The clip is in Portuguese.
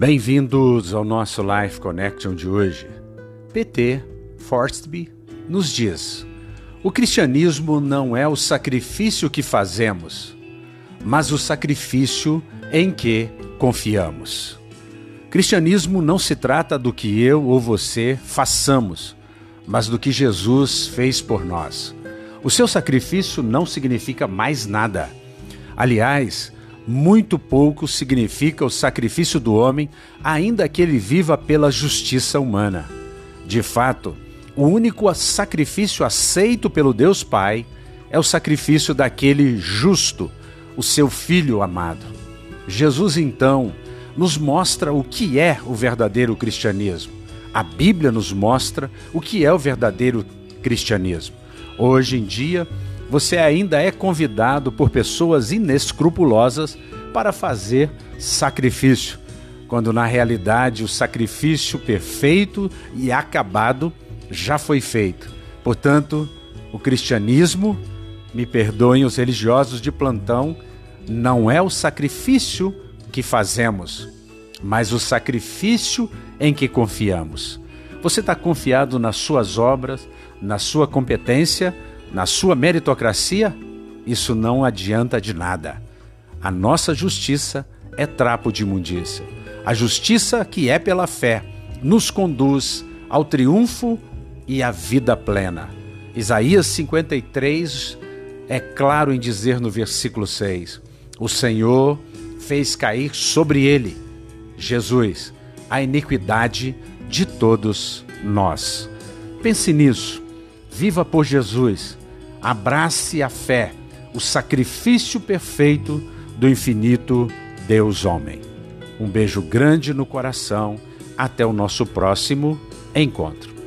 Bem-vindos ao nosso Life Connection de hoje. PT Forstby nos diz: o cristianismo não é o sacrifício que fazemos, mas o sacrifício em que confiamos. Cristianismo não se trata do que eu ou você façamos, mas do que Jesus fez por nós. O seu sacrifício não significa mais nada. Aliás, muito pouco significa o sacrifício do homem, ainda que ele viva pela justiça humana. De fato, o único sacrifício aceito pelo Deus Pai é o sacrifício daquele justo, o seu filho amado. Jesus, então, nos mostra o que é o verdadeiro cristianismo. A Bíblia nos mostra o que é o verdadeiro cristianismo. Hoje em dia, você ainda é convidado por pessoas inescrupulosas para fazer sacrifício, quando na realidade o sacrifício perfeito e acabado já foi feito. Portanto, o cristianismo, me perdoem os religiosos de plantão, não é o sacrifício que fazemos, mas o sacrifício em que confiamos. Você está confiado nas suas obras, na sua competência, na sua meritocracia? Isso não adianta de nada. A nossa justiça é trapo de imundícia. A justiça que é pela fé nos conduz ao triunfo e à vida plena. Isaías 53 é claro em dizer no versículo 6: O Senhor fez cair sobre ele, Jesus, a iniquidade de todos nós. Pense nisso, viva por Jesus, abrace a fé, o sacrifício perfeito do infinito Deus homem. Um beijo grande no coração, até o nosso próximo encontro.